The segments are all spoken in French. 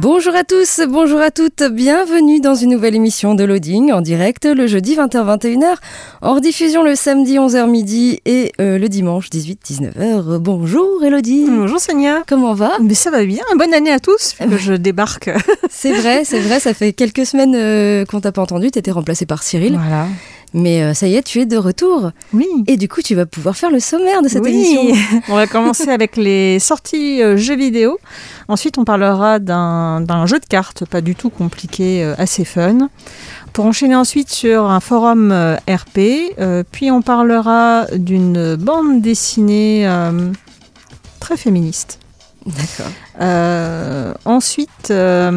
Bonjour à tous, bonjour à toutes, bienvenue dans une nouvelle émission de Loading en direct le jeudi 20h-21h, en rediffusion le samedi 11h midi et euh, le dimanche 18-19h. Bonjour Elodie. Bonjour Sonia. Comment va? Mais ça va bien. Bonne année à tous. vu que je débarque. C'est vrai, c'est vrai, ça fait quelques semaines euh, qu'on t'a pas entendu, t'étais remplacé par Cyril. Voilà. Mais euh, ça y est, tu es de retour. Oui. Et du coup, tu vas pouvoir faire le sommaire de cette oui. émission. on va commencer avec les sorties euh, jeux vidéo. Ensuite, on parlera d'un jeu de cartes pas du tout compliqué, euh, assez fun. Pour enchaîner ensuite sur un forum RP. puis on parlera d'une bande dessinée très féministe. D'accord. Euh, ensuite, euh,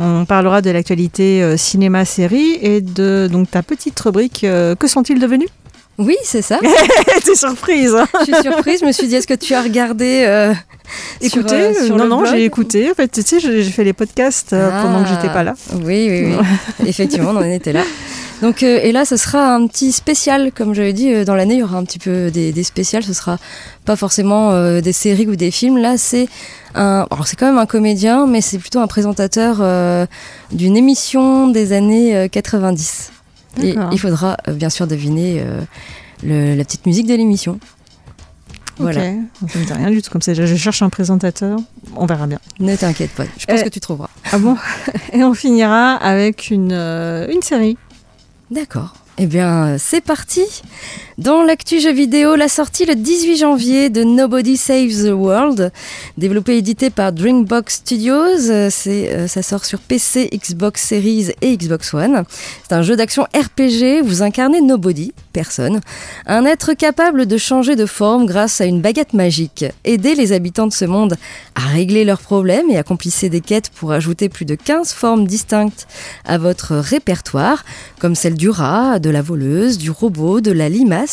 on parlera de l'actualité euh, cinéma-série et de donc ta petite rubrique Que sont-ils devenus? Oui, c'est ça. T'es surprise hein Je suis surprise, je me suis dit, est-ce que tu as regardé euh, sur, Écoutez, euh, sur non, non, j'ai écouté. En fait, tu sais, j'ai fait les podcasts euh, pendant que Ah. j'étais pas là. Oui, oui, oui. Effectivement, on en était là. Donc, euh, et là, ce sera un petit spécial, comme j'avais dit, euh, dans l'année, il y aura un petit peu des, des spéciales. Ce sera pas forcément euh, des séries ou des films. Là, c'est un, alors c'est quand même un comédien, mais c'est plutôt un présentateur d'une émission des années euh, 90. Et il faudra bien sûr deviner le- la petite musique de l'émission. Voilà. Ok, ça me dit rien du tout comme ça. Je je cherche un présentateur. On verra bien. Ne t'inquiète pas, je pense Euh, que tu trouveras. Ah bon? Et on finira avec une, euh, une série. D'accord. Eh bien, c'est parti. Dans l'actu jeu vidéo, la sortie le 18 janvier de Nobody Saves the World, développé et édité par Dreambox Studios. Euh, C'est, euh, ça sort sur PC, Xbox Series et Xbox One. C'est un jeu d'action RPG. Vous incarnez Nobody, personne, un être capable de changer de forme grâce à une baguette magique. Aidez les habitants de ce monde à régler leurs problèmes et accomplissez des quêtes pour ajouter plus de 15 formes distinctes à votre répertoire, comme celle du rat, de la voleuse, du robot, de la limace,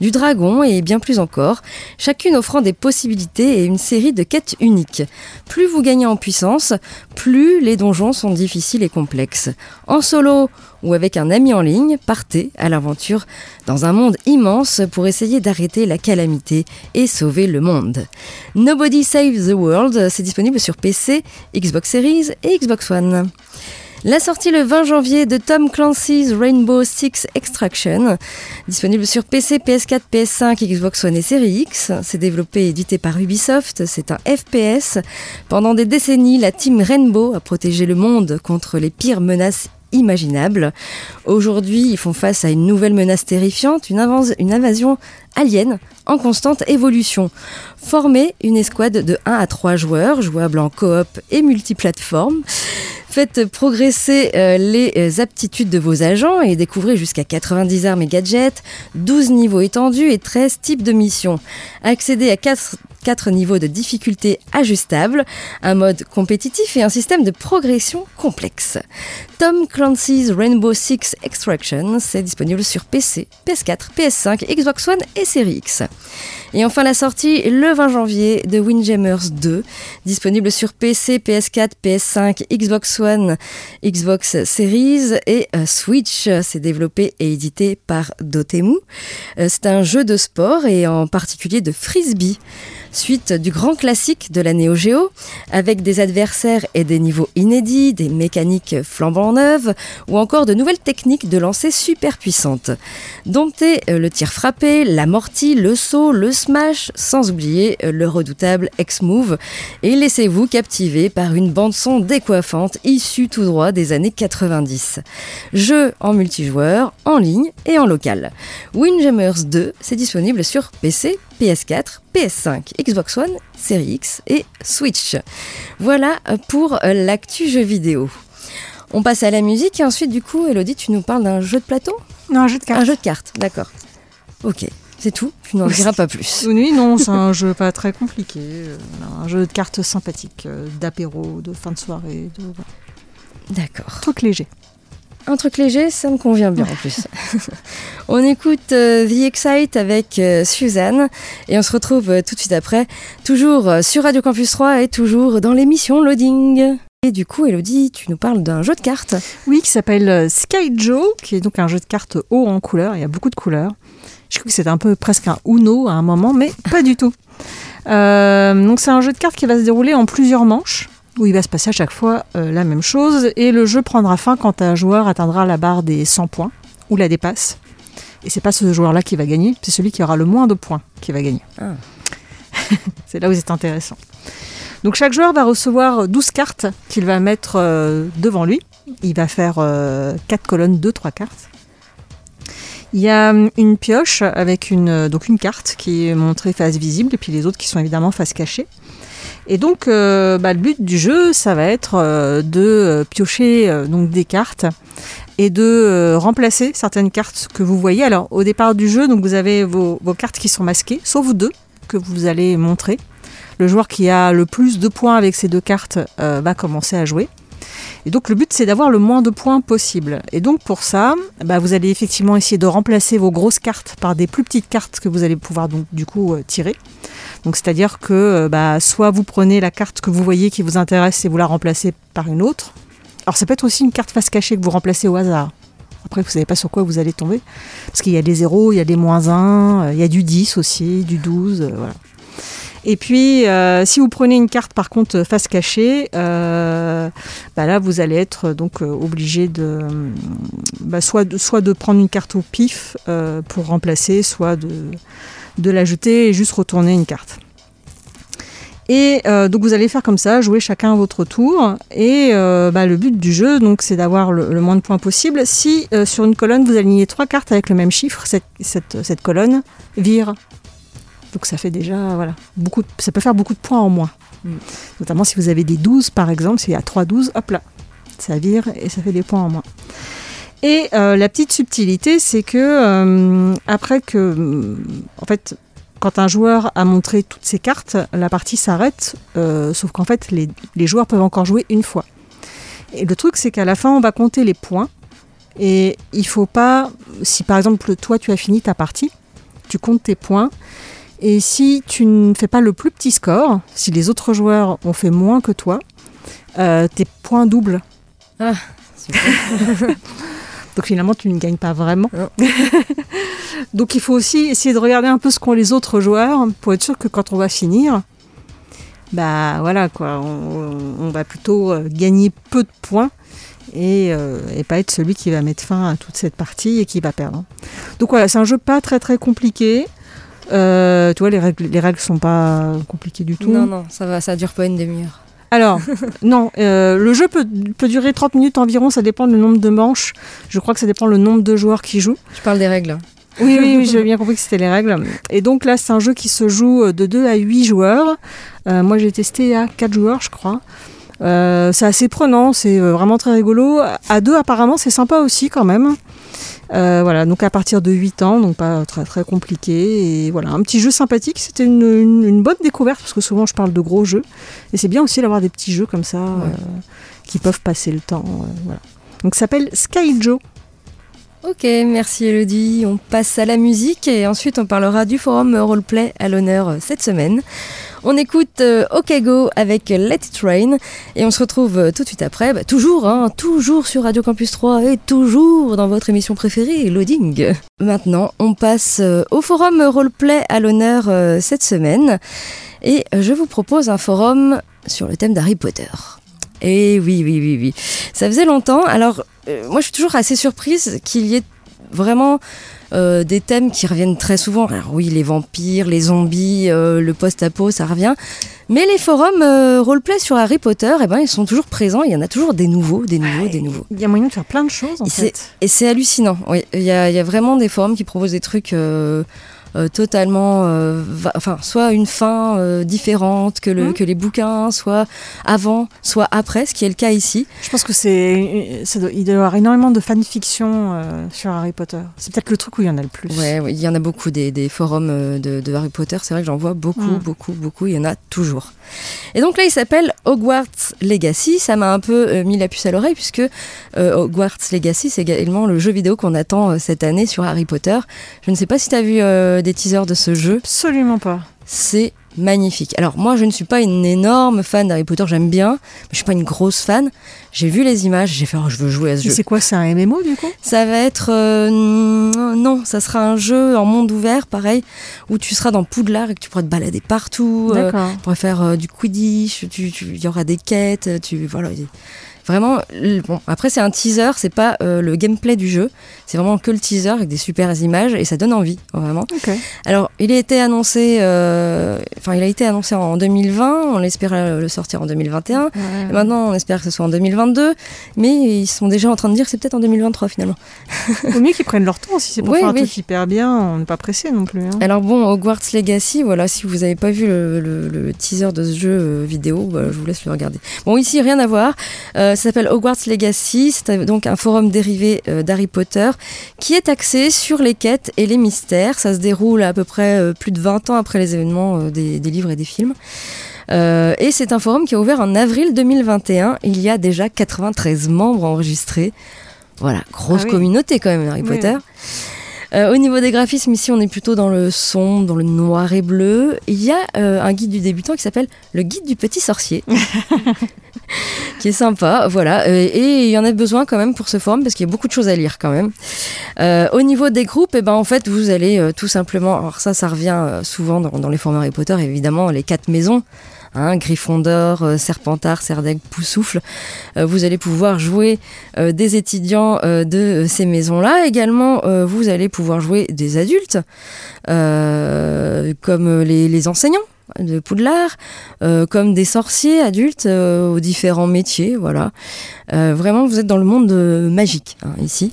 du dragon et bien plus encore, chacune offrant des possibilités et une série de quêtes uniques. Plus vous gagnez en puissance, plus les donjons sont difficiles et complexes. En solo ou avec un ami en ligne, partez à l'aventure dans un monde immense pour essayer d'arrêter la calamité et sauver le monde. Nobody Saves the World, c'est disponible sur PC, Xbox Series et Xbox One. La sortie le 20 janvier de Tom Clancy's Rainbow Six Extraction, disponible sur PC, PS4, PS5, Xbox One et Series X. C'est développé et édité par Ubisoft. C'est un FPS. Pendant des décennies, la team Rainbow a protégé le monde contre les pires menaces imaginables. Aujourd'hui, ils font face à une nouvelle menace terrifiante, une, invas- une invasion alien en constante évolution. Formez une escouade de 1 à 3 joueurs, jouables en coop et multiplateforme. Faites progresser euh, les euh, aptitudes de vos agents et découvrez jusqu'à 90 armes et gadgets, 12 niveaux étendus et 13 types de missions. Accédez à 4, 4 niveaux de difficulté ajustables, un mode compétitif et un système de progression complexe. Tom Clancy's Rainbow Six Extraction, c'est disponible sur PC, PS4, PS5, Xbox One et Series X. Et enfin la sortie le 20 janvier de Windjammers 2, disponible sur PC, PS4, PS5, Xbox One, Xbox Series et euh, Switch. C'est développé et édité par Dotemu. Euh, C'est un jeu de sport et en particulier de frisbee. Suite du grand classique de la Neo Geo, avec des adversaires et des niveaux inédits, des mécaniques flambant neuves ou encore de nouvelles techniques de lancer super puissantes. Domptez euh, le tir frappé, l'amorti, le saut, le smash, sans oublier euh, le redoutable X-Move et laissez-vous captiver par une bande-son décoiffante issue tout droit des années 90. Jeu en multijoueur, en ligne et en local. Windjammers 2, c'est disponible sur PC, PS4, PS5, Xbox One, Series X et Switch. Voilà pour euh, l'actu jeu vidéo. On passe à la musique et ensuite, du coup, Elodie, tu nous parles d'un jeu de plateau? Non, un jeu de cartes. Un jeu de cartes, d'accord. Ok, c'est tout. Tu n'en diras pas plus. Oui, non, c'est un jeu pas très compliqué. euh, Un jeu de cartes sympathique, euh, d'apéro, de fin de soirée, de. D'accord. truc léger. Un truc léger, ça me convient bien en plus. on écoute euh, The Excite avec euh, Suzanne et on se retrouve euh, tout de suite après, toujours euh, sur Radio Campus 3 et toujours dans l'émission Loading. Et du coup, Elodie, tu nous parles d'un jeu de cartes. Oui, qui s'appelle Sky Joe, qui est donc un jeu de cartes haut en couleurs. Il y a beaucoup de couleurs. Je crois que c'était un peu presque un Uno à un moment, mais pas du tout. Euh, donc c'est un jeu de cartes qui va se dérouler en plusieurs manches, où il va se passer à chaque fois euh, la même chose, et le jeu prendra fin quand un joueur atteindra la barre des 100 points, ou la dépasse. Et c'est pas ce joueur-là qui va gagner, c'est celui qui aura le moins de points qui va gagner. Ah. c'est là où c'est intéressant. Donc chaque joueur va recevoir 12 cartes qu'il va mettre euh, devant lui. Il va faire 4 colonnes de 3 cartes. Il y a hum, une pioche avec une, euh, donc une carte qui est montrée face visible et puis les autres qui sont évidemment face cachée. Et donc euh, bah, le but du jeu, ça va être euh, de euh, piocher donc des cartes et de remplacer certaines cartes que vous voyez. Alors au départ du jeu, donc vous avez vos, cartes qui sont masquées, sauf deux que vous allez montrer. Le joueur qui a le plus de points avec ces deux cartes va commencer à jouer. Et donc le but c'est d'avoir le moins de points possible. Et donc pour ça, bah, vous allez effectivement essayer de remplacer vos grosses cartes par des plus petites cartes que vous allez pouvoir donc du coup euh, tirer. Donc c'est-à-dire que euh, bah, soit vous prenez la carte que vous voyez qui vous intéresse et vous la remplacez par une autre. Alors ça peut être aussi une carte face cachée que vous remplacez au hasard. Après vous savez pas sur quoi vous allez tomber. Parce qu'il y a des 0, il y a des moins 1, euh, il y a du 10 aussi, du 12, euh, voilà. Et puis, euh, si vous prenez une carte par contre face cachée, euh, bah là vous allez être donc euh, obligé de, bah, soit de soit de prendre une carte au pif pour remplacer, soit de, la jeter et juste retourner une carte. Et donc vous allez faire comme ça, jouer chacun à votre tour. Et bah, le but du jeu, donc, c'est d'avoir le, moins de points possible. Si sur une colonne vous alignez trois cartes avec le même chiffre, cette colonne vire. Donc ça fait déjà, voilà, beaucoup de- ça peut faire beaucoup de points en moins. Notamment si vous avez des 12 par exemple, s'il y a 3 12, hop là, ça vire et ça fait des points en moins. Et euh, la petite subtilité, c'est que euh, après que, euh, en fait, quand un joueur a montré toutes ses cartes, la partie s'arrête, euh, sauf qu'en fait, les, les joueurs peuvent encore jouer une fois. Et le truc, c'est qu'à la fin, on va compter les points. Et il faut pas, si par exemple, toi, tu as fini ta partie, tu comptes tes points. Et si tu ne fais pas le plus petit score, si les autres joueurs ont fait moins que toi, euh, tes points doublent. Ah, super. Donc finalement, tu ne gagnes pas vraiment. Donc il faut aussi essayer de regarder un peu ce qu'ont les autres joueurs pour être sûr que quand on va finir, bah voilà quoi, on, on va plutôt euh, gagner peu de points et, euh, et pas être celui qui va mettre fin à toute cette partie et qui va perdre. Donc voilà, c'est un jeu pas très très compliqué. Euh, tu vois, les règles, les règles sont pas compliquées du tout. Non, non, ça va, ça dure pas une demi-heure. Alors, non, euh, le jeu peut, peut durer 30 minutes environ, ça dépend du nombre de manches. Je crois que ça dépend le nombre de joueurs qui jouent. Je parle des règles. Oui, oui, oui j'ai bien compris que c'était les règles. Et donc là, c'est un jeu qui se joue de 2 à 8 joueurs. Euh, moi, j'ai testé à 4 joueurs, je crois. Euh, c'est assez prenant, c'est euh, vraiment très rigolo. À 2, apparemment, c'est sympa aussi quand même. Euh, voilà, donc à partir de 8 ans, donc pas très très compliqué. Et voilà, un petit jeu sympathique. C'était une, une- une bonne découverte parce que souvent je parle de gros jeux. Et c'est bien aussi d'avoir des petits jeux comme ça euh, qui peuvent passer le temps. euh, voilà. Donc ça s'appelle Sky Joe. Ok, merci Elodie. On passe à la musique et ensuite on parlera du forum roleplay à l'honneur euh, cette semaine. On écoute euh, OK Go avec Let It Rain et on se retrouve euh, tout de suite après, bah, toujours, hein, toujours sur Radio Campus 3 et toujours dans votre émission préférée, Loading. Maintenant, on passe au forum roleplay à l'honneur cette semaine et je vous propose un forum sur le thème d'Harry Potter. Et oui, oui, oui, oui. Ça faisait longtemps. Alors, moi, je suis toujours assez surprise qu'il y ait vraiment euh, des thèmes qui reviennent très souvent. Alors oui, les vampires, les zombies, euh, le post-apo, ça revient. Mais les forums euh, roleplay sur Harry Potter, eh ben, ils sont toujours présents. Il y en a toujours des nouveaux, des nouveaux, des nouveaux. Il y a moyen de faire plein de choses en Et c'est- fait. Et c'est hallucinant. Oui, il y a, il y a vraiment des forums qui proposent des trucs euh, euh, totalement, euh, va- enfin, soit une fin euh, différente que, le, Mhm. que les bouquins, soit avant, soit après, ce qui est le cas ici. Je pense que c'est, il doit y avoir énormément de fanfiction euh, sur Harry Potter. C'est peut-être le truc où il y en a le plus. Ouais, il y en a beaucoup des, des forums euh, de, de Harry Potter. C'est vrai que j'en vois beaucoup, Mm. beaucoup, beaucoup. Il y en a toujours. Et donc là, il s'appelle Hogwarts Legacy. Ça m'a un peu euh, mis la puce à l'oreille puisque euh, Hogwarts Legacy, c'est également le jeu vidéo qu'on attend euh, cette année sur Harry Potter. Je ne sais pas si tu as vu des teasers de ce jeu. Absolument pas. C'est magnifique. Alors moi, je ne suis pas une énorme fan d'Harry Potter. J'aime bien, mais je suis pas une grosse fan. J'ai vu les images. J'ai fait, oh, je veux jouer à ce jeu. c'est quoi C'est un MMO du coup? Ça va être euh, non, ça sera un jeu en monde ouvert, pareil, où tu seras dans Poudlard et que tu pourras te balader partout. euh, tu pourras faire euh, du Quidditch. Tu, tu- il y aura des quêtes. Tu voilà. il- Vraiment, bon. Après, c'est un teaser. C'est pas euh, le gameplay du jeu. C'est vraiment que le teaser avec des super images et ça donne envie, vraiment. Alors, il a été annoncé, euh, enfin, il a été annoncé en 2020. On espérait le sortir en 2021. Et maintenant, on espère que ce soit en 2022, mais ils sont déjà en train de dire que c'est peut-être en 2023 finalement. Vaut mieux qu'ils prennent leur temps si c'est pour Oui, faire un oui. truc hyper bien. On n'est pas pressé non plus. hein. Alors bon, Hogwarts Legacy, voilà, si vous n'avez pas vu le, le- le teaser de ce jeu euh, vidéo, bah, je vous laisse le regarder. Bon, ici, rien à voir. Euh, ça s'appelle Hogwarts Legacy, c'est euh, donc un forum dérivé euh, d'Harry Potter qui est axé sur les quêtes et les mystères. Ça se déroule à peu près euh, plus de 20 ans après les événements euh, des, des livres et des films. Euh, et c'est un forum qui a ouvert en avril 2021. Il y a déjà 93 membres enregistrés. Voilà, grosse Ah oui. communauté quand même, Harry Oui, Potter. Euh, au niveau des graphismes, ici on est plutôt dans le sombre, dans le noir et bleu. Il y a euh, un guide du débutant qui s'appelle le guide du petit sorcier, qui est sympa, voilà. Euh, et il y en a besoin quand même pour ce forum parce qu'il y a beaucoup de choses à lire quand même. Euh, au niveau des groupes, eh ben en fait vous allez euh, tout simplement, alors ça ça revient euh, souvent dans, dans les forums Harry Potter, évidemment les quatre maisons. Hein, Gryffondor, euh, Serpentard, Serdaigle, Poussoufle. Euh, vous allez pouvoir jouer euh, des étudiants de ces maisons-là. Également, vous allez pouvoir jouer des adultes, comme les, enseignants de Poudlard, comme des sorciers adultes aux différents métiers. Voilà. Vraiment, vous êtes dans le monde magique hein, ici.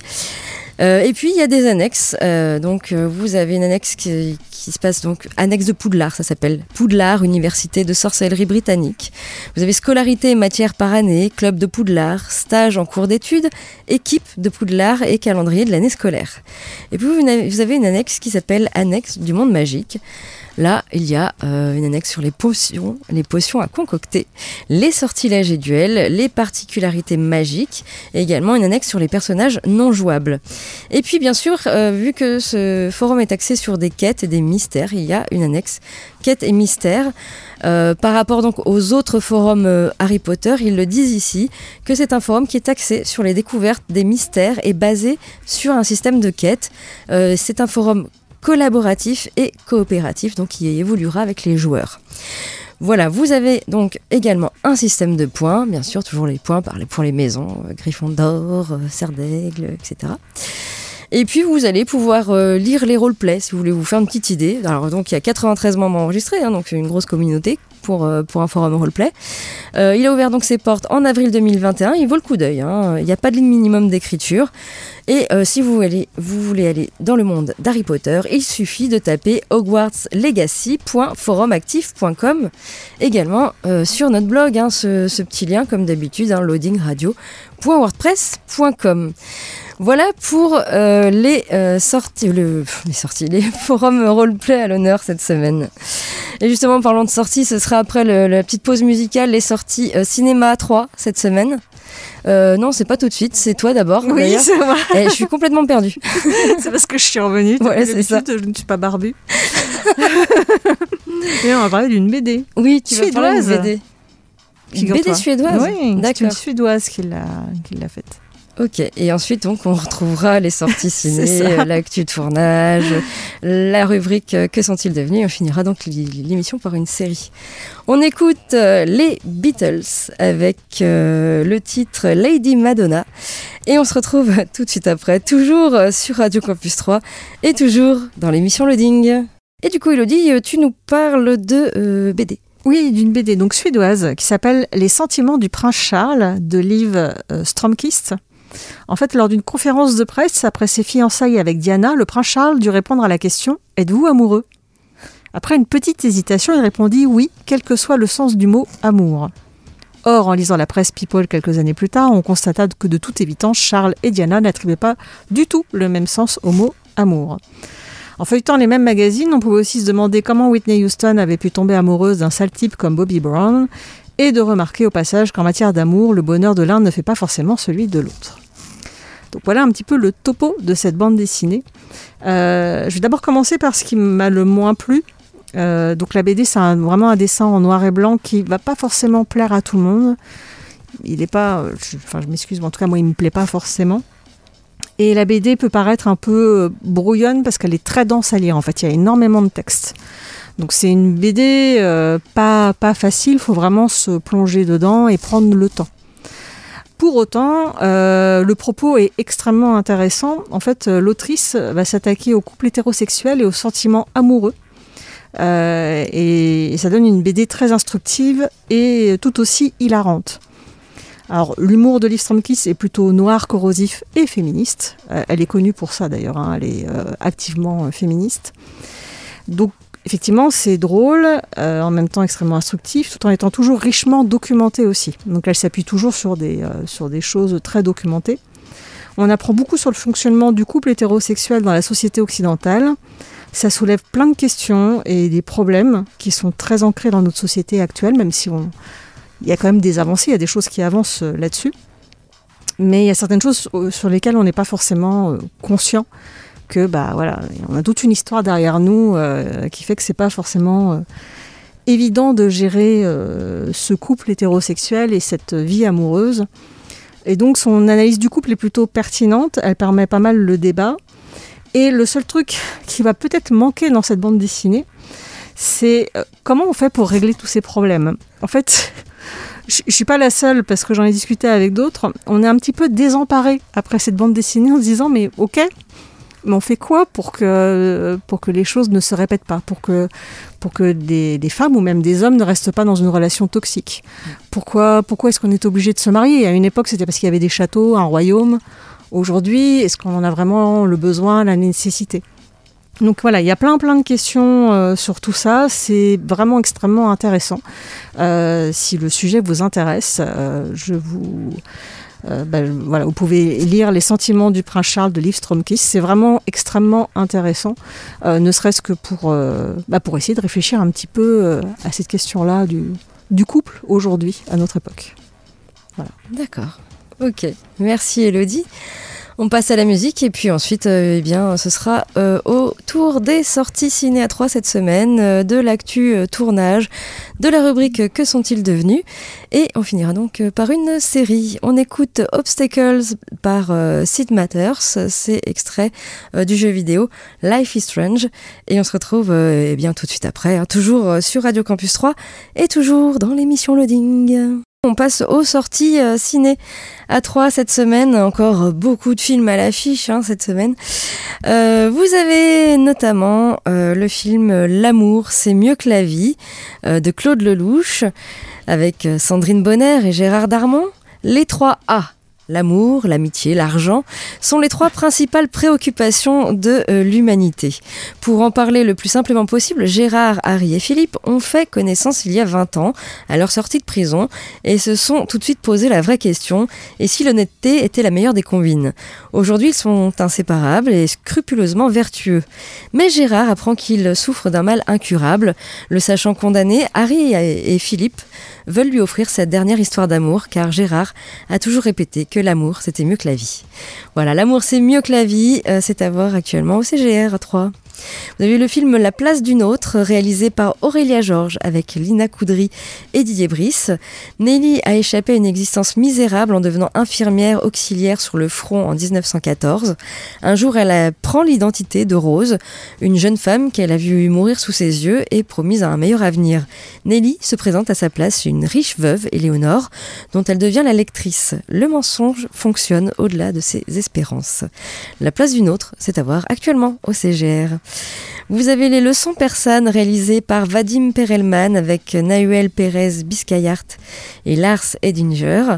Euh, et puis il y a des annexes. Euh, donc euh, vous avez une annexe qui, qui se passe donc annexe de Poudlard, ça s'appelle Poudlard, Université de sorcellerie britannique. Vous avez scolarité et matière par année, club de Poudlard, stage en cours d'études, équipe de Poudlard et calendrier de l'année scolaire. Et puis vous avez- vous avez une annexe qui s'appelle annexe du monde magique. Là, il y a euh, une annexe sur les potions, les potions à concocter, les sortilèges et duels, les particularités magiques, et également une annexe sur les personnages non jouables. Et puis, bien sûr, euh, vu que ce forum est axé sur des quêtes et des mystères, il y a une annexe quêtes et mystères. Euh, par rapport donc aux autres forums euh, Harry Potter, ils le disent ici que c'est un forum qui est axé sur les découvertes des mystères et basé sur un système de quêtes. C'est un forum collaboratif et coopératif, donc qui évoluera avec les joueurs. Voilà, vous avez donc également un système de points, bien sûr, toujours les points par les, pour les maisons, euh, Gryffondor, euh, Serdaigle, etc. Et puis vous allez pouvoir euh, lire les roleplays si vous voulez vous faire une petite idée. Alors donc il y a 93 membres enregistrés, hein, donc une grosse communauté pour, euh, pour un forum roleplay. Euh, il a ouvert donc ses portes en avril 2021, il vaut le coup d'œil. hein. Il n'y a pas de ligne minimum d'écriture. Et euh, si vous, voulez aller dans le monde d'Harry Potter, il suffit de taper hogwartslegacy.forumactif.com. Également sur notre blog, hein, ce, ce petit lien comme d'habitude, hein, loadingradio.wordpress.com. Voilà pour euh, les euh, sorties, le, pff, les sorties, les forums roleplay à l'honneur cette semaine. Et justement, en parlant de sorties, ce sera après le- la petite pause musicale, les sorties euh, cinéma 3 cette semaine. Euh, non, c'est pas tout de suite, c'est toi d'abord. Oui, c'est vrai. Eh, je suis complètement perdue. c'est parce que je suis revenue. Depuis c'est ça. Je ne suis pas barbue. Et on va parler d'une BD. Oui, tu vas parler d'une Suédoise. BD. Une. BD suédoise Oui, c'est une D'accord. suédoise qui l'a qui l'a faite. Ok, et ensuite donc on retrouvera les sorties ciné, euh, l'actu de tournage, la rubrique euh, Que sont-ils devenus on finira donc l'é- l'émission par une série. On écoute euh, les Beatles avec euh, le titre Lady Madonna et on se retrouve tout de suite après, toujours sur Radio Campus 3 et toujours dans l'émission Loading. Et du coup Elodie, tu nous parles de euh, BD. Oui, d'une BD donc suédoise qui s'appelle Les sentiments du prince Charles de Liv Stromkist. En fait, lors d'une conférence de presse après ses fiançailles avec Diana, le prince Charles dut répondre à la question Êtes-vous amoureux? Après une petite hésitation, il répondit oui, quel que soit le sens du mot amour. Or, en lisant la presse People quelques années plus tard, on constata que de toute évidence, Charles et Diana n'attribuaient pas du tout le même sens au mot amour. En feuilletant les mêmes magazines, on pouvait aussi se demander comment Whitney Houston avait pu tomber amoureuse d'un sale type comme Bobby Brown, et de remarquer au passage qu'en matière d'amour, le bonheur de l'un ne fait pas forcément celui de l'autre. Donc voilà un petit peu le topo de cette bande dessinée. Euh, je vais d'abord commencer par ce qui m'a le moins plu. Euh, donc la BD, c'est vraiment un dessin en noir et blanc qui va pas forcément plaire à tout le monde. Il est pas, je, enfin je m'excuse, mais en tout cas moi il me plaît pas forcément. Et la BD peut paraître un peu euh, brouillonne parce qu'elle est très dense à lire. En fait, il y a énormément de texte. Donc c'est une BD euh, pas facile, il faut vraiment se plonger dedans et prendre le temps. Pour autant, euh, le propos est extrêmement intéressant. En fait, euh, l'autrice va s'attaquer au couple hétérosexuel et aux sentiments amoureux. et, ça donne une BD très instructive et tout aussi hilarante. Alors, l'humour de Liv Stromkis est plutôt noir, corrosif et féministe. elle est connue pour ça d'ailleurs, hein. elle est activement féministe. Donc, Effectivement, c'est drôle, euh, en même temps extrêmement instructif, tout en étant toujours richement documenté aussi. Donc elle s'appuie toujours sur des, euh, sur des choses très documentées. On apprend beaucoup sur le fonctionnement du couple hétérosexuel dans la société occidentale. Ça soulève plein de questions et des problèmes qui sont très ancrés dans notre société actuelle, même si on... il y a quand même des avancées, il y a des choses qui avancent euh, là-dessus. Mais il y a certaines choses sur lesquelles on n'est pas forcément conscient que bah voilà, on a toute une histoire derrière nous euh, qui fait que c'est pas forcément euh, évident de gérer euh, ce couple hétérosexuel et cette vie amoureuse. Et donc son analyse du couple est plutôt pertinente, elle permet pas mal le débat. Et le seul truc qui va peut-être manquer dans cette bande dessinée, c'est comment on fait pour régler tous ces problèmes? En fait, je, ne suis pas la seule parce que j'en ai discuté avec d'autres. On est un petit peu désemparé après cette bande dessinée en se disant mais ok, mais on fait quoi pour que, pour que les choses ne se répètent pas, pour que, pour que des, des femmes ou même des hommes ne restent pas dans une relation toxique? Pourquoi, pourquoi est-ce qu'on est obligé de se marier? À une époque, c'était parce qu'il y avait des châteaux, un royaume. Aujourd'hui, est-ce qu'on en a vraiment le besoin, la nécessité? Donc voilà, il y a plein plein de questions euh, sur tout ça. C'est vraiment extrêmement intéressant. Euh, si le sujet vous intéresse, euh, je vous euh, ben, voilà, vous pouvez lire Les sentiments du prince Charles de Liv Stromkis. C'est vraiment extrêmement intéressant, euh, ne serait-ce que pour, euh, ben, pour essayer de réfléchir un petit peu à cette question-là du, du couple aujourd'hui, à notre époque. Voilà. D'accord. Ok. Merci Elodie. On passe à la musique et puis ensuite, euh, eh bien, ce sera euh, au tour des sorties ciné à 3 cette semaine, euh, de l'actu tournage, de la rubrique Que sont-ils devenus? Et on finira donc par une série. On écoute Obstacles par Sid Matters, c'est extrait du jeu vidéo Life is Strange et on se retrouve eh bien tout de suite après, hein, toujours sur Radio Campus 3 et toujours dans l'émission Loading. On passe aux sorties euh, ciné à 3 cette semaine. Encore beaucoup de films à l'affiche hein, cette semaine. Euh, vous avez notamment euh, le film L'amour, c'est mieux que la vie de Claude Lelouch avec Sandrine Bonner et Gérard Darmon. Les 3 A l'amour, l'amitié, l'argent sont les trois principales préoccupations de euh, l'humanité. Pour en parler le plus simplement possible, Gérard, Harry et Philippe ont fait connaissance il y a 20 ans, à leur sortie de prison, et se sont tout de suite posé la vraie question, et si l'honnêteté était la meilleure des combines? Aujourd'hui, ils sont inséparables et scrupuleusement vertueux. Mais Gérard apprend qu'il souffre d'un mal incurable. Le sachant condamné, Harry et Philippe veulent lui offrir cette dernière histoire d'amour, car Gérard a toujours répété que l'amour, c'était mieux que la vie. Voilà, l'amour, c'est mieux que la vie, euh, c'est à voir actuellement au CGR 3. Vous avez le film La place d'une autre, réalisé par Aurélia Georges avec Lina Coudry et Didier Brice. Nelly a échappé à une existence misérable en devenant infirmière auxiliaire sur le front en 1914. Un jour, elle prend l'identité de Rose, une jeune femme qu'elle a vue mourir sous ses yeux et promise à un meilleur avenir. Nelly se présente à sa place une riche veuve, Éléonore, dont elle devient la lectrice. Le mensonge fonctionne au-delà de ses espérances. La place d'une autre, c'est à voir actuellement au CGR. Vous avez les leçons persanes réalisées par Vadim Perelman avec Nahuel Pérez Biscayart et Lars Edinger.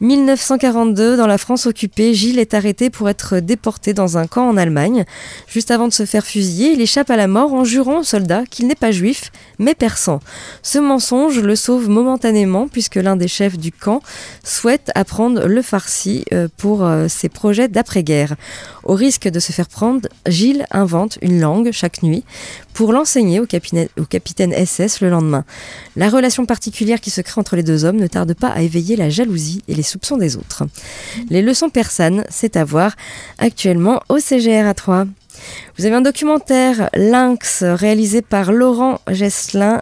1942, dans la France occupée, Gilles est arrêté pour être déporté dans un camp en Allemagne. Juste avant de se faire fusiller, il échappe à la mort en jurant aux soldats qu'il n'est pas juif, mais persan. Ce mensonge le sauve momentanément puisque l'un des chefs du camp souhaite apprendre le farsi euh, pour euh, ses projets d'après-guerre. Au risque de se faire prendre, Gilles invente une langue chaque nuit pour l'enseigner au au capitaine SS le lendemain. La relation particulière qui se crée entre les deux hommes ne tarde pas à éveiller la jalousie et les soupçons des autres. Les leçons persanes, c'est à voir actuellement au CGR à 3. Vous avez un documentaire Lynx réalisé par Laurent Gesselin.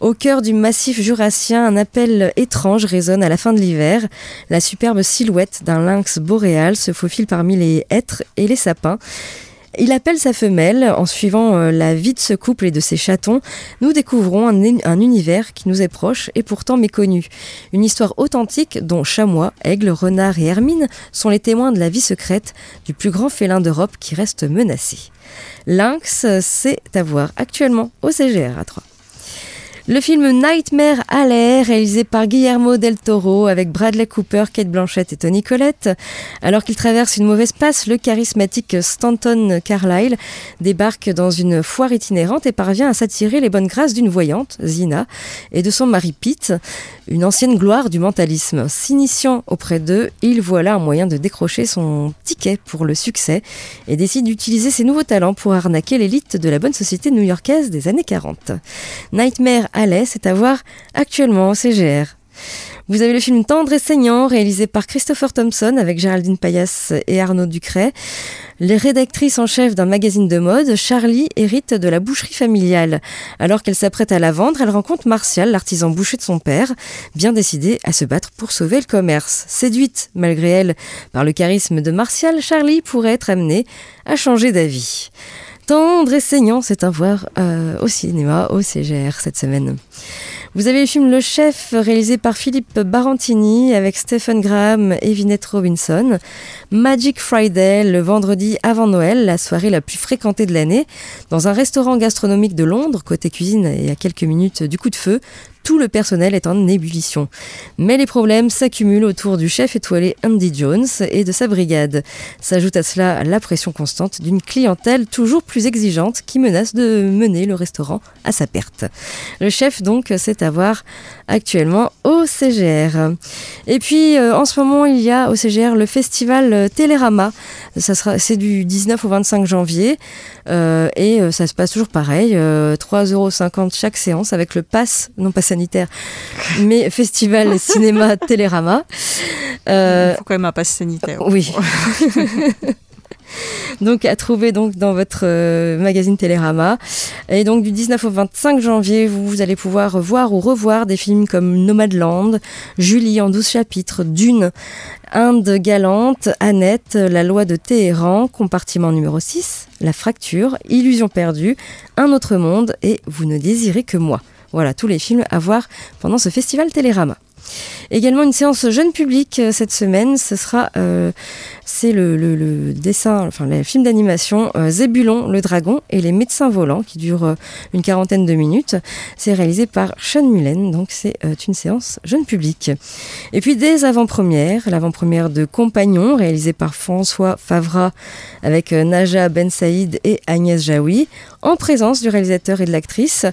Au cœur du massif jurassien, un appel étrange résonne à la fin de l'hiver. La superbe silhouette d'un lynx boréal se faufile parmi les hêtres et les sapins. Il appelle sa femelle en suivant euh, la vie de ce couple et de ses chatons. Nous découvrons un, un, univers qui nous est proche et pourtant méconnu. Une histoire authentique dont chamois, aigle, renard et hermine sont les témoins de la vie secrète du plus grand félin d'Europe qui reste menacé. Lynx, c'est à voir actuellement au CGR à 3. Le film Nightmare Alley, réalisé par Guillermo del Toro avec Bradley Cooper, Kate Blanchett et Tony Collette. Alors qu'il traverse une mauvaise passe, le charismatique Stanton Carlyle débarque dans une foire itinérante et parvient à s'attirer les bonnes grâces d'une voyante, Zina, et de son mari Pete, une ancienne gloire du mentalisme. S'initiant auprès d'eux, il voit là un moyen de décrocher son ticket pour le succès et décide d'utiliser ses nouveaux talents pour arnaquer l'élite de la bonne société new-yorkaise des années 40. Nightmare c'est à voir actuellement au CGR. Vous avez le film Tendre et saignant, réalisé par Christopher Thompson avec Géraldine Payas et Arnaud Ducret. Les rédactrices en chef d'un magazine de mode, Charlie hérite de la boucherie familiale. Alors qu'elle s'apprête à la vendre, elle rencontre Martial, l'artisan boucher de son père, bien décidé à se battre pour sauver le commerce. Séduite, malgré elle, par le charisme de Martial, Charlie pourrait être amenée à changer d'avis. Tendre et saignant, c'est à voir euh, au cinéma, au CGR cette semaine. Vous avez le film Le Chef, réalisé par Philippe Barantini avec Stephen Graham et Vinette Robinson. Magic Friday, le vendredi avant Noël, la soirée la plus fréquentée de l'année, dans un restaurant gastronomique de Londres, côté cuisine et à quelques minutes du coup de feu tout le personnel est en ébullition. Mais les problèmes s'accumulent autour du chef étoilé Andy Jones et de sa brigade. S'ajoute à cela la pression constante d'une clientèle toujours plus exigeante qui menace de mener le restaurant à sa perte. Le chef donc c'est à voir actuellement au CGR. Et puis euh, en ce moment il y a au CGR le festival Télérama. Ça sera c'est du 19 au 25 janvier euh, et euh, ça se passe toujours pareil, 3,50 euros chaque séance avec le pass non pas sanitaire, mais festival cinéma Télérama. Il faut quand même un pass sanitaire. Oui. donc à trouver donc dans votre euh, magazine Télérama. Et donc du 19 au 25 janvier, vous, vous, allez pouvoir voir ou revoir des films comme Nomadland, Julie en 12 chapitres, Dune, Inde galante, Annette, La loi de Téhéran, compartiment numéro 6, La fracture, Illusion perdue, Un autre monde et Vous ne désirez que moi. Voilà tous les films à voir pendant ce festival Télérama. Également une séance jeune public euh, cette semaine, ce sera euh, c'est le, dessin, enfin le film d'animation euh, Zébulon le dragon et les médecins volants qui dure une quarantaine de minutes. C'est réalisé par Sean Mullen, donc c'est une séance jeune public. Et puis des avant-premières, l'avant-première de Compagnon réalisée par François Favra avec Naja Ben Saïd et Agnès Jaoui en présence du réalisateur et de l'actrice,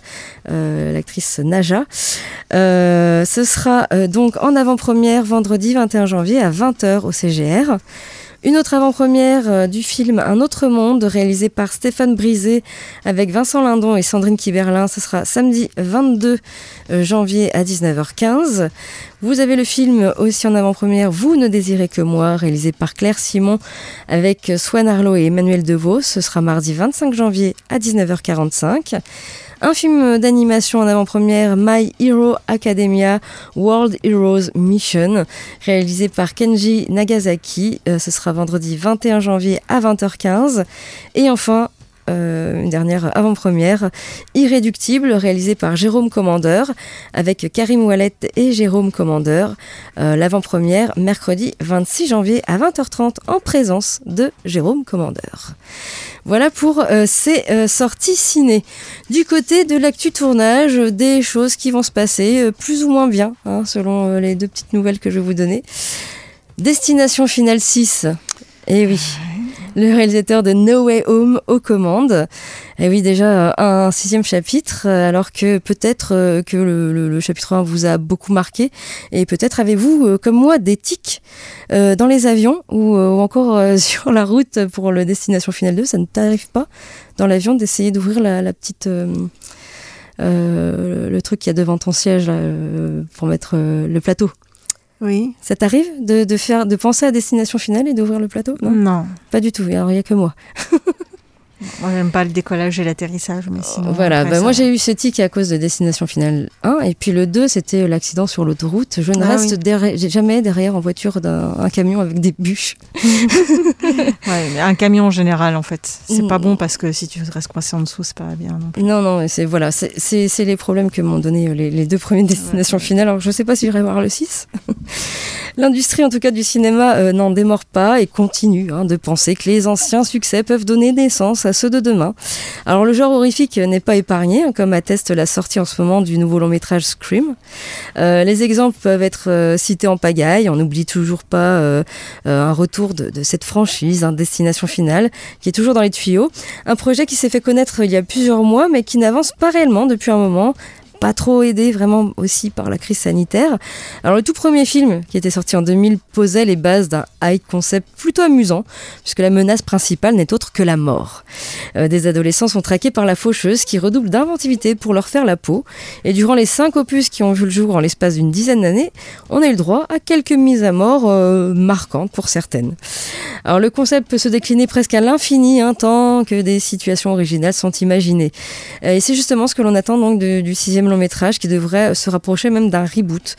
euh, l'actrice Naja. ce sera donc en avant-première vendredi 21 janvier à 20h au CGR. Une autre avant-première euh, du film Un autre monde, réalisé par Stéphane Brisé avec Vincent Lindon et Sandrine Kiberlin. Ce sera samedi 22 euh, janvier à 19h15. Vous avez le film aussi en avant-première Vous ne désirez que moi, réalisé par Claire Simon avec Swan Arlo et Emmanuel Devos. Ce sera mardi 25 janvier à 19h45. Un film d'animation en avant-première, My Hero Academia World Heroes Mission, réalisé par Kenji Nagasaki. Euh, ce sera vendredi 21 janvier à 20h15. Et enfin, euh, une dernière avant-première, Irréductible, réalisée par Jérôme Commandeur, avec Karim Wallet et Jérôme Commandeur. Euh, L'avant-première, mercredi 26 janvier à 20h30, en présence de Jérôme Commandeur. Voilà pour euh, ces sorties ciné. Du côté de l'actu tournage, des choses qui vont se passer plus ou moins bien, hein, selon les deux petites nouvelles que je vais vous donner. Destination finale 6. Eh oui. Le réalisateur de No Way Home aux commandes. Et oui, déjà euh, un sixième chapitre, euh, alors que peut-être euh, que le, chapitre 1 vous a beaucoup marqué. Et peut-être avez-vous, comme moi, des tics dans les avions ou, encore sur la route pour le Destination Finale 2. Ça ne t'arrive pas dans l'avion d'essayer d'ouvrir la, petite... euh, le truc qu'il y a devant ton siège pour mettre le plateau? Oui. Ça t'arrive de, de faire de penser à destination finale et d'ouvrir le plateau? Non, Non. pas du tout. Alors il y a que moi. Moi, j'aime pas le décollage et l'atterrissage, mais sinon. voilà. après, Bah, ça moi j'ai eu ce tic à cause de destination finale 1 et puis le 2 c'était l'accident sur l'autoroute. Je ne Ah reste oui. derrière- jamais derrière en voiture d'un un camion avec des bûches. Ouais, mais un camion en général, en fait. C'est Mm. pas bon parce que si tu restes coincé en dessous, c'est pas bien non plus. Non non, c'est voilà, c'est- les problèmes que m'ont donné euh, les, les deux premières destinations finales. Alors je sais pas si j'irai voir le 6. L'industrie en tout cas du cinéma euh, n'en démord pas et continue hein, de penser que les anciens succès peuvent donner naissance à ceux de demain. Alors le genre horrifique n'est pas épargné, hein, comme atteste la sortie en ce moment du nouveau long métrage Scream. Euh, les exemples peuvent être euh, cités en pagaille. On n'oublie toujours pas euh, un retour de, de cette franchise, hein, Destination Finale, qui est toujours dans les tuyaux. Un projet qui s'est fait connaître il y a plusieurs mois, mais qui n'avance pas réellement depuis un moment. Pas trop aidé vraiment aussi par la crise sanitaire. Alors le tout premier film qui était sorti en 2000 posait les bases d'un high concept plutôt amusant, puisque la menace principale n'est autre que la mort. Euh, des adolescents sont traqués par la faucheuse qui redouble d'inventivité pour leur faire la peau. Et durant les cinq opus qui ont vu le jour en l'espace d'une dizaine d'années, on a eu le droit à quelques mises à mort euh, marquantes pour certaines. Alors le concept peut se décliner presque à l'infini, hein, tant que des situations originales sont imaginées. Et c'est justement ce que l'on attend donc du sixième long métrage qui devrait se rapprocher même d'un reboot.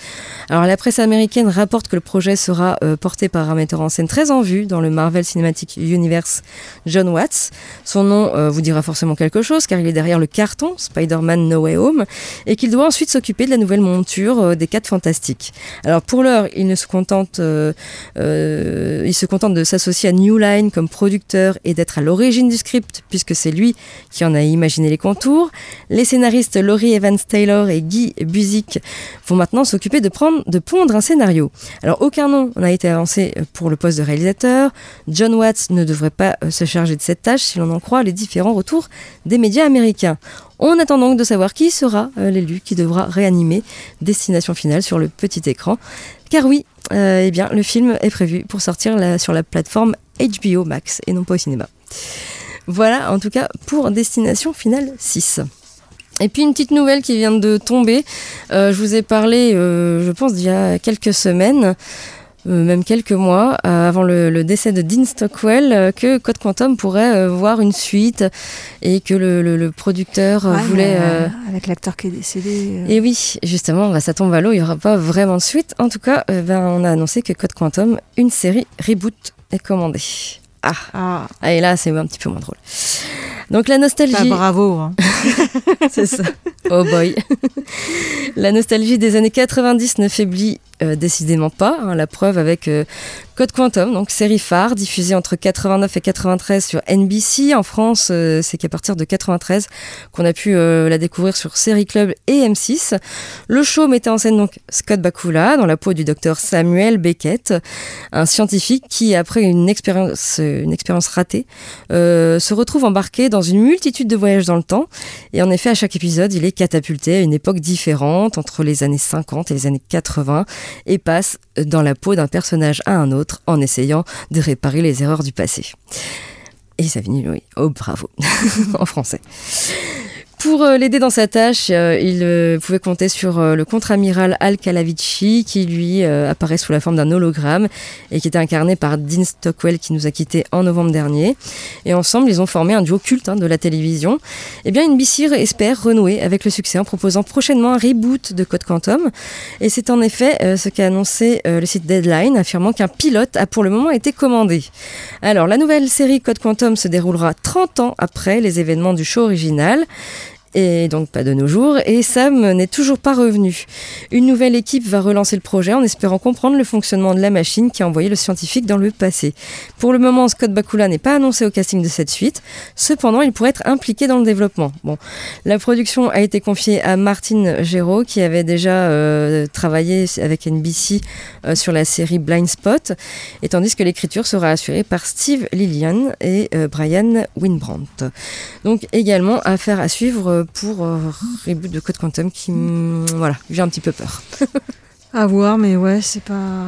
Alors la presse américaine rapporte que le projet sera euh, porté par un metteur en scène très en vue dans le Marvel Cinematic Universe, John Watts. Son nom euh, vous dira forcément quelque chose car il est derrière le carton Spider-Man No Way Home et qu'il doit ensuite s'occuper de la nouvelle monture euh, des 4 fantastiques. Alors pour l'heure, il ne se contente, euh, euh, il se contente de s'associer à New Line comme producteur et d'être à l'origine du script puisque c'est lui qui en a imaginé les contours. Les scénaristes Laurie Evans Taylor et Guy Buzik vont maintenant s'occuper de, prendre, pondre un scénario. Alors aucun nom n'a été avancé pour le poste de réalisateur. John Watts ne devrait pas euh, se charger de cette tâche si l'on en croit les différents retours des médias américains. On attend donc de savoir qui sera euh, l'élu qui devra réanimer Destination Finale sur le petit écran. Car oui, euh, eh bien, le film est prévu pour sortir sur la plateforme HBO Max et non pas au cinéma. Voilà en tout cas pour Destination Finale 6. Et puis une petite nouvelle qui vient de tomber. Euh, je vous ai parlé, euh, je pense, d'il y a quelques semaines, euh, même quelques mois, euh, avant le, le décès de Dean Stockwell, euh, que Code Quantum pourrait euh, voir une suite et que le, le- le producteur Ouais, voulait... Avec l'acteur qui est décédé. et oui, justement, bah, ça tombe à l'eau, il n'y aura pas vraiment de suite. En tout cas, ben, on a annoncé que Code Quantum, une série reboot, est commandée. Ah, Ah, ah, et là, c'est un petit peu moins drôle. Donc la bah, nostalgie... bravo. hein. C'est ça. Oh boy. La nostalgie des années 90 ne faiblit euh, décidément pas. hein, la preuve avec euh, Code Quantum, donc série phare diffusée entre 89 et 93 sur NBC. En France, euh, c'est qu'à partir de 93 qu'on a pu euh, la découvrir sur Série Club et M6. Le show mettait en scène donc Scott Bakula dans la peau du docteur Samuel Beckett, un scientifique qui, après une expérience, euh, une expérience ratée, se retrouve embarqué dans une multitude de voyages dans le temps. Et en effet, à chaque épisode, il est catapulté à une époque différente entre les années 50 et les années 80 et passe dans la peau d'un personnage à un autre en essayant de réparer les erreurs du passé. Et ça finit, oui, oh bravo, en français. Pour euh, l'aider dans sa tâche, euh, il euh, pouvait compter sur le contre-amiral Al Calavici, qui lui apparaît sous la forme d'un hologramme et qui était incarné par Dean Stockwell, qui nous a quittés en novembre dernier. Et ensemble, ils ont formé un duo culte hein, de la télévision. Eh bien, NBC espère renouer avec le succès en proposant prochainement un reboot de Code Quantum. Et c'est en effet ce qu'a annoncé le site Deadline, affirmant qu'un pilote a pour le moment été commandé. Alors, la nouvelle série Code Quantum se déroulera 30 ans après les événements du show original et donc pas de nos jours, et Sam n'est toujours pas revenu. Une nouvelle équipe va relancer le projet en espérant comprendre le fonctionnement de la machine qui a envoyé le scientifique dans le passé. Pour le moment, Scott Bakula n'est pas annoncé au casting de cette suite, cependant il pourrait être impliqué dans le développement. Bon, la production a été confiée à Martin Gero qui avait déjà euh, travaillé avec NBC euh, sur la série Blind Spot, et tandis que l'écriture sera assurée par Steve Lillian et euh, Brian Winbrandt. Donc également affaire à suivre pour euh, reboot de Code Quantum qui, voilà, j'ai un petit peu peur. À voir, mais ouais, c'est pas.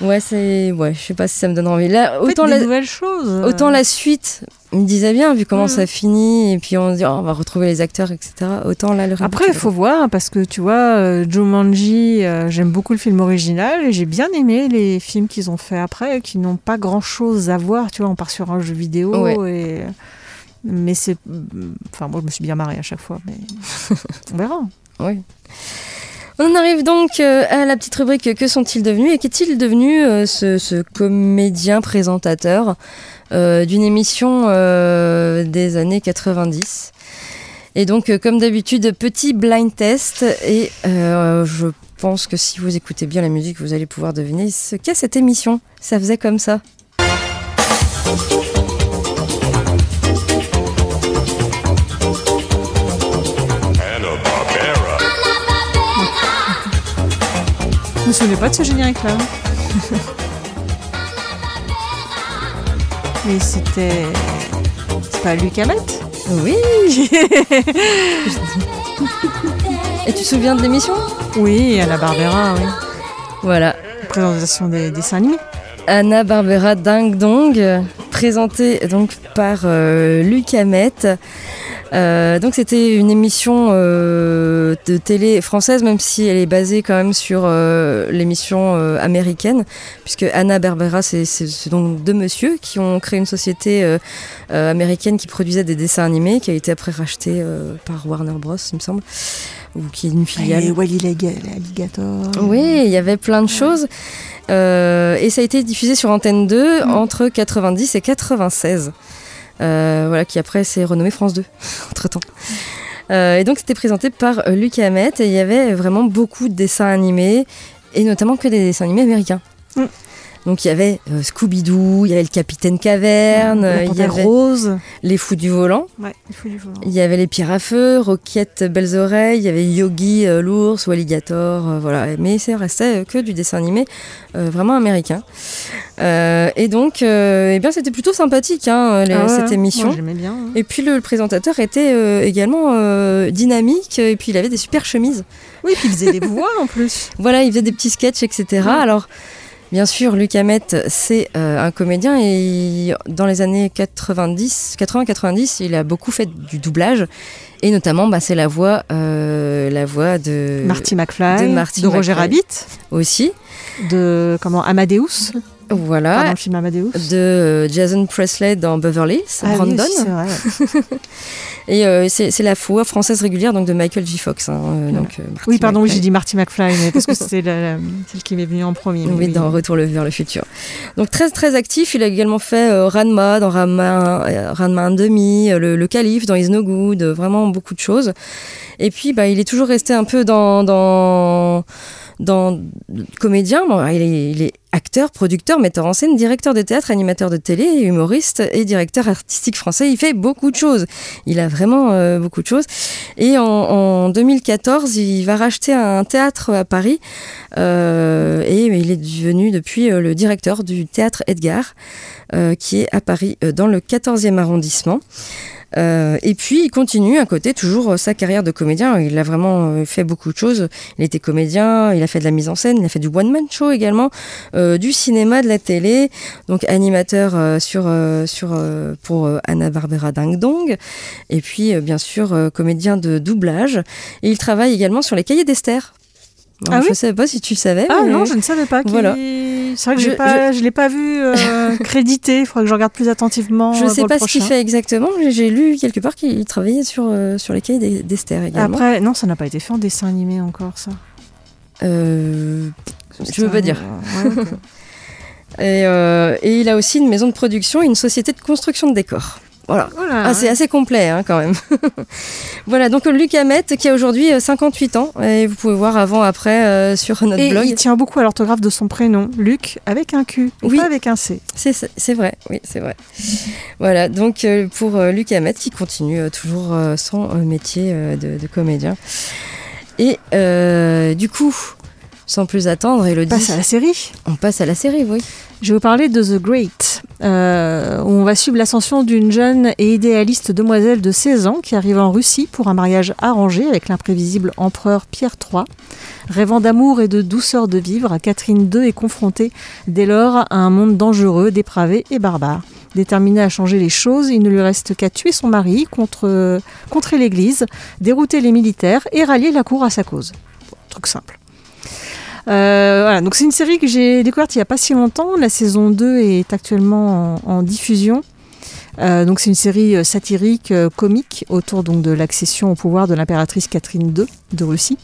Ouais, c'est, ouais, je sais pas si ça me donne envie. Là, Autant des la, nouvelles choses. autant la suite me disait bien vu comment ça finit et puis on se dit oh, on va retrouver les acteurs etc. Autant là le reboot, Après, il faut voir, parce que tu vois, euh, Jumanji, euh, j'aime beaucoup le film original et j'ai bien aimé les films qu'ils ont fait après, qui n'ont pas grand chose à voir. Tu vois, on part sur un jeu vidéo Ouais. et. Mais c'est. Enfin, moi, je me suis bien marrée à chaque fois, mais. on verra. Oui. On en arrive donc euh, à la petite rubrique Que sont-ils devenus Et qu'est-il devenu euh, ce, ce comédien présentateur euh, d'une émission euh, des années 90 Et donc, euh, comme d'habitude, petit blind test. Et euh, je pense que si vous écoutez bien la musique, vous allez pouvoir deviner ce qu'est cette émission. Ça faisait comme ça. Souvenais pas de ce générique-là. Mais c'était. C'est pas Luc Hamet Oui Et tu te souviens de l'émission? Oui, Anna Barbera, oui. Voilà. Présentation des dessins animés. Anna Barbera Ding Dong, présentée donc par euh, Luc Hamet. Euh, donc c'était une émission euh, de télé française, même si elle est basée quand même sur euh, l'émission américaine, puisque Anna Barbera, c'est donc deux monsieur qui ont créé une société américaine qui produisait des dessins animés, qui a été après rachetée par Warner Bros, il me semble, ou qui est une filiale. Et Wally l'alligator. Oui, il y avait plein de choses. Et ça a été diffusé sur Antenne 2 entre 90 et 96. Euh, voilà, qui après s'est renommé France 2, entre-temps. Euh, et donc c'était présenté par euh, Luc Hamet et il y avait vraiment beaucoup de dessins animés, et notamment que des dessins animés américains. Mm. Donc il y avait euh, Scooby-Doo, il y avait le Capitaine Caverne, il y avait rose. les Fous du Volant. Ouais, il faut du volant. Il y avait les pierres à feu, Roquette, Belles Oreilles, il y avait Yogi, euh, l'ours ou Alligator, euh, voilà. Mais ça restait que du dessin animé vraiment américain. Et donc, eh bien, c'était plutôt sympathique hein, les- Ah ouais, cette ouais. émission. Bien. hein. et puis le, le présentateur était également dynamique et puis il avait des super chemises. Oui, puis il faisait des voix en plus. Voilà, il faisait des petits sketchs, etc. Alors, bien sûr, Luc Hamet, c'est euh, un comédien et il- dans les années 90, 80-90, il a beaucoup fait du doublage et notamment, bah, c'est la voix, euh, la voix de Marty McFly, de Roger McFly. Rabbit, aussi. de comment Amadeus, dans Voilà. le film Amadeus? De euh, Jason Presley dans Beverly Ah oui, Brandon. aussi, c'est et euh, c'est c'est la voix française régulière donc de Michael J. Fox. hein, euh, donc, Oui, pardon, oui, j'ai dit Marty McFly, mais parce que la- celle qui m'est venue en premier. Oui, oui. dans Retour vers le futur. Donc très très actif, il a également fait euh, Ranma dans Ranma, euh, Ranma 1,5, le, le Calife dans Is No Good, vraiment beaucoup de choses. Et puis bah, il est toujours resté un peu dans, dans, dans comédien. Bon, il, est, il est acteur, producteur, metteur en scène, directeur de théâtre, animateur de télé, humoriste et directeur artistique français. Il fait beaucoup de choses. Il a vraiment euh, beaucoup de choses. Et en, en 2014, il va racheter un théâtre à Paris euh, et il est devenu depuis euh, le directeur du théâtre Edgar, qui est à Paris, dans le 14e arrondissement. Euh, et puis il continue à côté toujours euh, sa carrière de comédien. Il a vraiment euh, fait beaucoup de choses. Il était comédien, il a fait de la mise en scène, il a fait du one man show également, euh, du cinéma, de la télé, donc animateur euh, sur sur pour Anna Barbera Ding Dong, et puis bien sûr comédien de doublage. Et il travaille également sur les cahiers d'Esther. Ah je oui sais pas si tu le savais. Ah mais- non, je ne savais pas. Voilà. C'est vrai que Je- pas, je, l'ai pas vu euh, crédité. Il faudrait que je regarde plus attentivement. Je euh, sais pas ce qu'il fait exactement, j'ai lu quelque part qu'il travaillait sur, euh, sur les cahiers d'E- d'Esther également. Après, non, ça n'a pas été fait en dessin animé encore, ça. Euh, je veux pas dire. Ouais. Et, et il a aussi une maison de production et une société de construction de décors. Voilà. Voilà, Ah, c'est assez complet hein, quand même. voilà, donc Luc Hamet qui a aujourd'hui euh, 58 ans et vous pouvez voir avant après euh, sur notre Et blog. il tient beaucoup à l'orthographe de son prénom, Luc, avec un Q, Oui. pas avec un C. C'est vrai, oui, c'est vrai. voilà, donc euh, pour euh, Luc Hamet qui continue euh, toujours euh, son euh, métier euh, de, de comédien. Et euh, du coup, sans plus attendre, On Elodie, passe à la série. on passe à la série, oui. Je vais vous parler de The Great, euh, on va suivre l'ascension d'une jeune et idéaliste demoiselle de 16 ans qui arrive en Russie pour un mariage arrangé avec l'imprévisible empereur Pierre III. Rêvant d'amour et de douceur de vivre, Catherine II est confrontée dès lors à un monde dangereux, dépravé et barbare. Déterminée à changer les choses, il ne lui reste qu'à tuer son mari, contre, contrer l'Église, dérouter les militaires et rallier la cour à sa cause. Truc simple. Euh, voilà, donc c'est une série que j'ai découverte il n'y a pas si longtemps. La saison 2 est actuellement en, diffusion. Euh, donc c'est une série euh, satirique, euh, comique, autour donc de l'accession au pouvoir de l'impératrice Catherine II de Russie.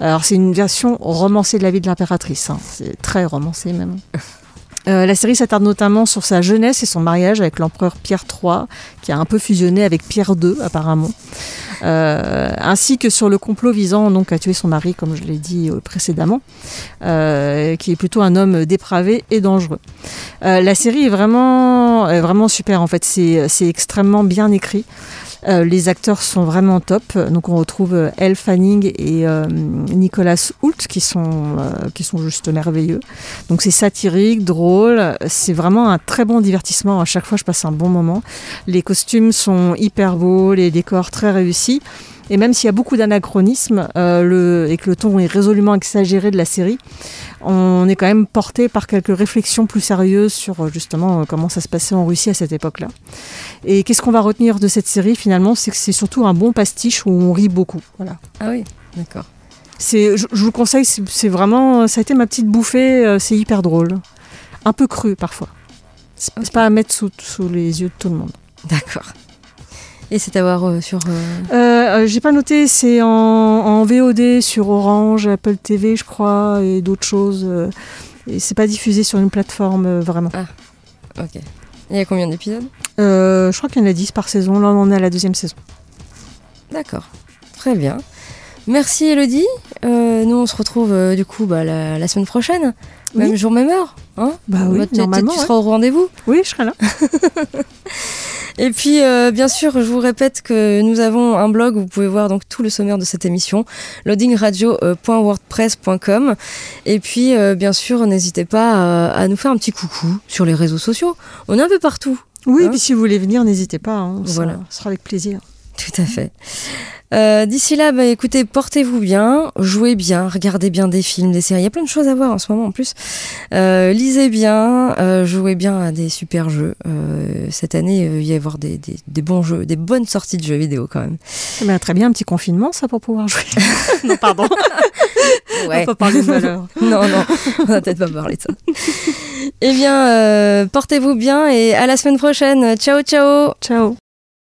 Alors c'est une version romancée de la vie de l'impératrice, hein. c'est très romancé même. Euh, la série s'attarde notamment sur sa jeunesse et son mariage avec l'empereur Pierre III, qui a un peu fusionné avec Pierre II apparemment, Euh, ainsi que sur le complot visant donc à tuer son mari, comme je l'ai dit euh, précédemment, qui est plutôt un homme dépravé et dangereux. La série est vraiment, est vraiment super en fait, c'est extrêmement bien écrit. Euh, les acteurs sont vraiment top. Donc on retrouve euh, Elle Fanning et euh, Nicolas Hoult qui sont, qui sont juste merveilleux. Donc c'est satirique, drôle. C'est vraiment un très bon divertissement. À chaque fois, je passe un bon moment. Les costumes sont hyper beaux, les décors très réussis. Et même s'il y a beaucoup d'anachronismes euh, et que le ton est résolument exagéré de la série, on est quand même porté par quelques réflexions plus sérieuses sur euh, justement euh, comment ça se passait en Russie à cette époque-là. Et qu'est-ce qu'on va retenir de cette série finalement? C'est que c'est surtout un bon pastiche où on rit beaucoup. Voilà. Ah oui, d'accord. Je, je vous le conseille, c'est c'est vraiment, ça a été ma petite bouffée, c'est hyper drôle. Un peu cru parfois. C'est c'est pas à mettre sous, sous les yeux de tout le monde. D'accord. Et c'est à voir euh, sur. euh, Euh, euh, J'ai pas noté, c'est en, en VOD sur Orange, Apple TV, je crois, et d'autres choses. et c'est pas diffusé sur une plateforme vraiment. Ok. Il y a combien d'épisodes? Je crois qu'il y en a 10 par saison. Là, on en est à la deuxième saison. D'accord. Très bien. Merci Elodie. Euh, nous on se retrouve euh, du coup bah, la, la semaine prochaine. Oui. Même jour, même heure. Hein? Bah oui, Bah, tu- ouais. seras au rendez-vous. Oui, je serai là. Et puis, euh, bien sûr, je vous répète que nous avons un blog où vous pouvez voir donc tout le sommaire de cette émission, loadingradio.wordpress.com. Et puis, euh, bien sûr, n'hésitez pas à, à nous faire un petit coucou sur les réseaux sociaux. On est un peu partout. Oui, Hein et puis si vous voulez venir, n'hésitez pas. hein, Voilà. Ce sera avec plaisir. Tout à fait. Euh, D'ici là, bah, écoutez, portez-vous bien, jouez bien, regardez bien des films, des séries. Il y a plein de choses à voir en ce moment en plus. Euh, lisez bien, euh, jouez bien à des super jeux. Cette année, il va y avoir des, des- des bons jeux, des bonnes sorties de jeux vidéo quand même. Eh ben, très bien, un petit confinement, ça, pour pouvoir jouer. non, pardon. On va pas parler de malheur. non, non, on va peut-être pas parler de ça. eh bien, portez-vous bien et à la semaine prochaine. Ciao, ciao Ciao.